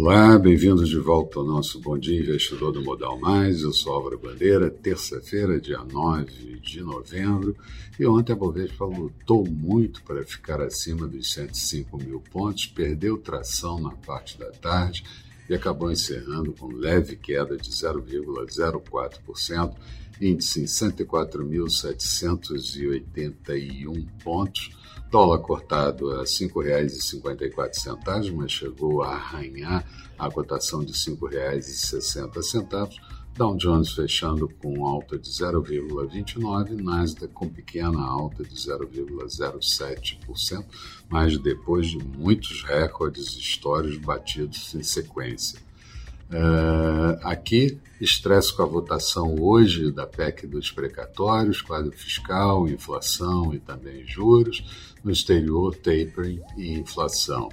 Olá, bem-vindos de volta ao nosso Bom Dia Investidor do Modal Mais. Eu sou Álvaro Bandeira, terça-feira, dia 9 de novembro. E ontem a Bovespa lutou muito para ficar acima dos 105 mil pontos, perdeu tração na parte da tarde e acabou encerrando com leve queda de 0,04%, índice em 104.781 pontos Dólar cortado a R$ 5,54, mas chegou a arranhar a cotação de R$ 5,60. Dow Jones fechando com alta de 0,29%, Nasdaq com pequena alta de 0,07%, mas depois de muitos recordes históricos batidos em sequência. Uh, aqui, estresse com a votação hoje da PEC dos precatórios, quadro fiscal, inflação e também juros. No exterior, tapering e inflação.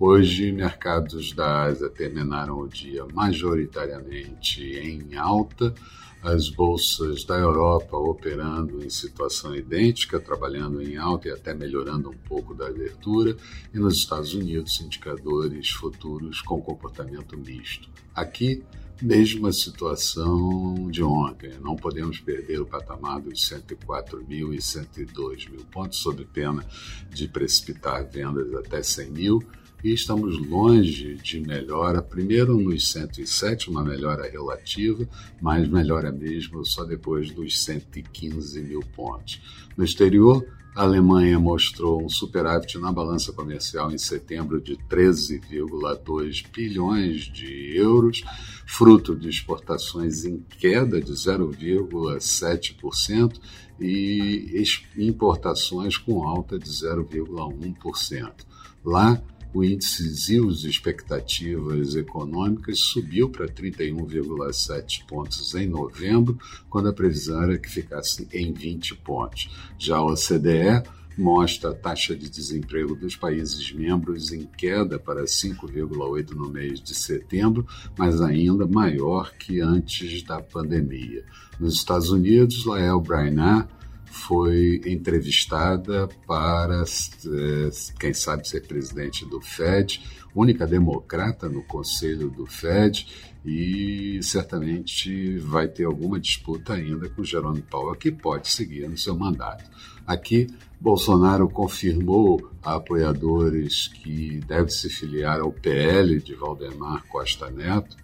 Hoje, mercados da Ásia terminaram o dia majoritariamente em alta, as bolsas da Europa operando em situação idêntica, trabalhando em alta e até melhorando um pouco da abertura, e nos Estados Unidos, indicadores futuros com comportamento misto. Aqui, mesma situação de ontem. Não podemos perder o patamar dos 104 mil e 102 mil pontos, sob pena de precipitar vendas até 100 mil e estamos longe de melhora, primeiro nos 107, uma melhora relativa, mas melhora mesmo só depois dos 115 mil pontos. No exterior, a Alemanha mostrou um superávit na balança comercial em setembro de 13,2 bilhões de euros, fruto de exportações em queda de 0,7% e importações com alta de 0,1%. Lá, o índice ZIUS expectativas econômicas subiu para 31,7 pontos em novembro, quando a previsão era que ficasse em 20 pontos. Já a OCDE mostra a taxa de desemprego dos países membros em queda para 5,8 no mês de setembro, mas ainda maior que antes da pandemia. Nos Estados Unidos, Lael Brainard foi entrevistada para, eh, quem sabe, ser presidente do FED, única democrata no conselho do FED, e certamente vai ter alguma disputa ainda com Jerome Powell, que pode seguir no seu mandato. Aqui, Bolsonaro confirmou a apoiadores que deve se filiar ao PL de Valdemar Costa Neto,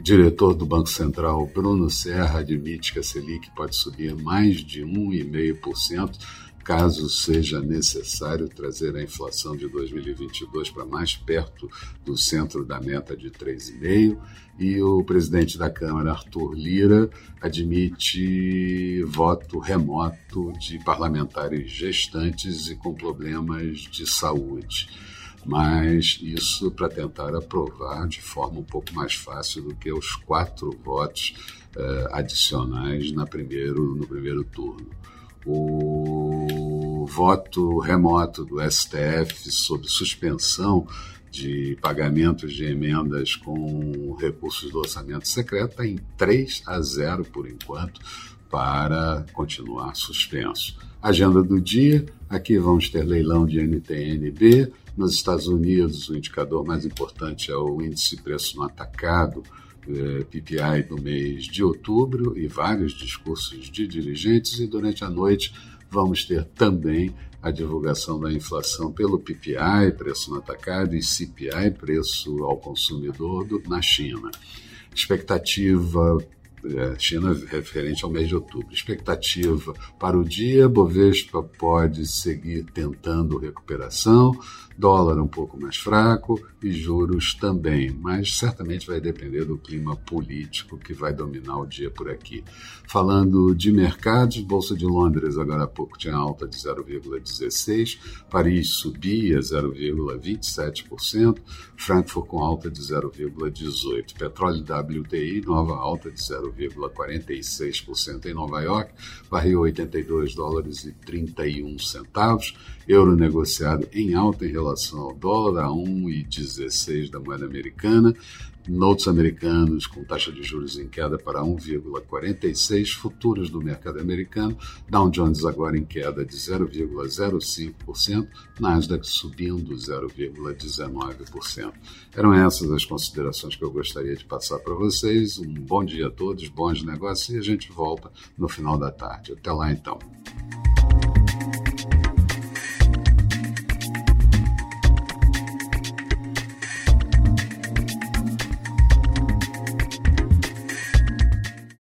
diretor do Banco Central, Bruno Serra, admite que a Selic pode subir mais de 1,5%, caso seja necessário trazer a inflação de 2022 para mais perto do centro da meta de 3,5%. E o presidente da Câmara, Arthur Lira, admite voto remoto de parlamentares gestantes e com problemas de saúde mas isso para tentar aprovar de forma um pouco mais fácil do que os quatro votos uh, adicionais na primeiro, no primeiro turno. O voto remoto do STF sobre suspensão de pagamentos de emendas com recursos do orçamento secreto está em 3 a 0 por enquanto, para continuar suspenso. Agenda do dia: aqui vamos ter leilão de NTNB, nos Estados Unidos, o indicador mais importante é o índice preço no atacado, eh, PPI do mês de outubro, e vários discursos de dirigentes, e durante a noite vamos ter também a divulgação da inflação pelo PPI, preço no atacado, e CPI, preço ao consumidor do, na China. Expectativa é, China referente ao mês de outubro. Expectativa para o dia, Bovespa pode seguir tentando recuperação, dólar um pouco mais fraco e juros também, mas certamente vai depender do clima político que vai dominar o dia por aqui. Falando de mercados, Bolsa de Londres agora há pouco tinha alta de 0,16, Paris subia 0,27%, Frankfurt com alta de 0,18%, petróleo WTI nova alta de 0,46% em Nova York, barril 82 dólares e 31 centavos, euro negociado em alta em relação ao dólar a 1,16 da moeda americana, notes americanos com taxa de juros em queda para 1,46, futuros do mercado americano, Dow Jones agora em queda de 0,05%, Nasdaq subindo 0,19%. Eram essas as considerações que eu gostaria de passar para vocês. Um bom dia a todos, bons negócios e a gente volta no final da tarde. Até lá então.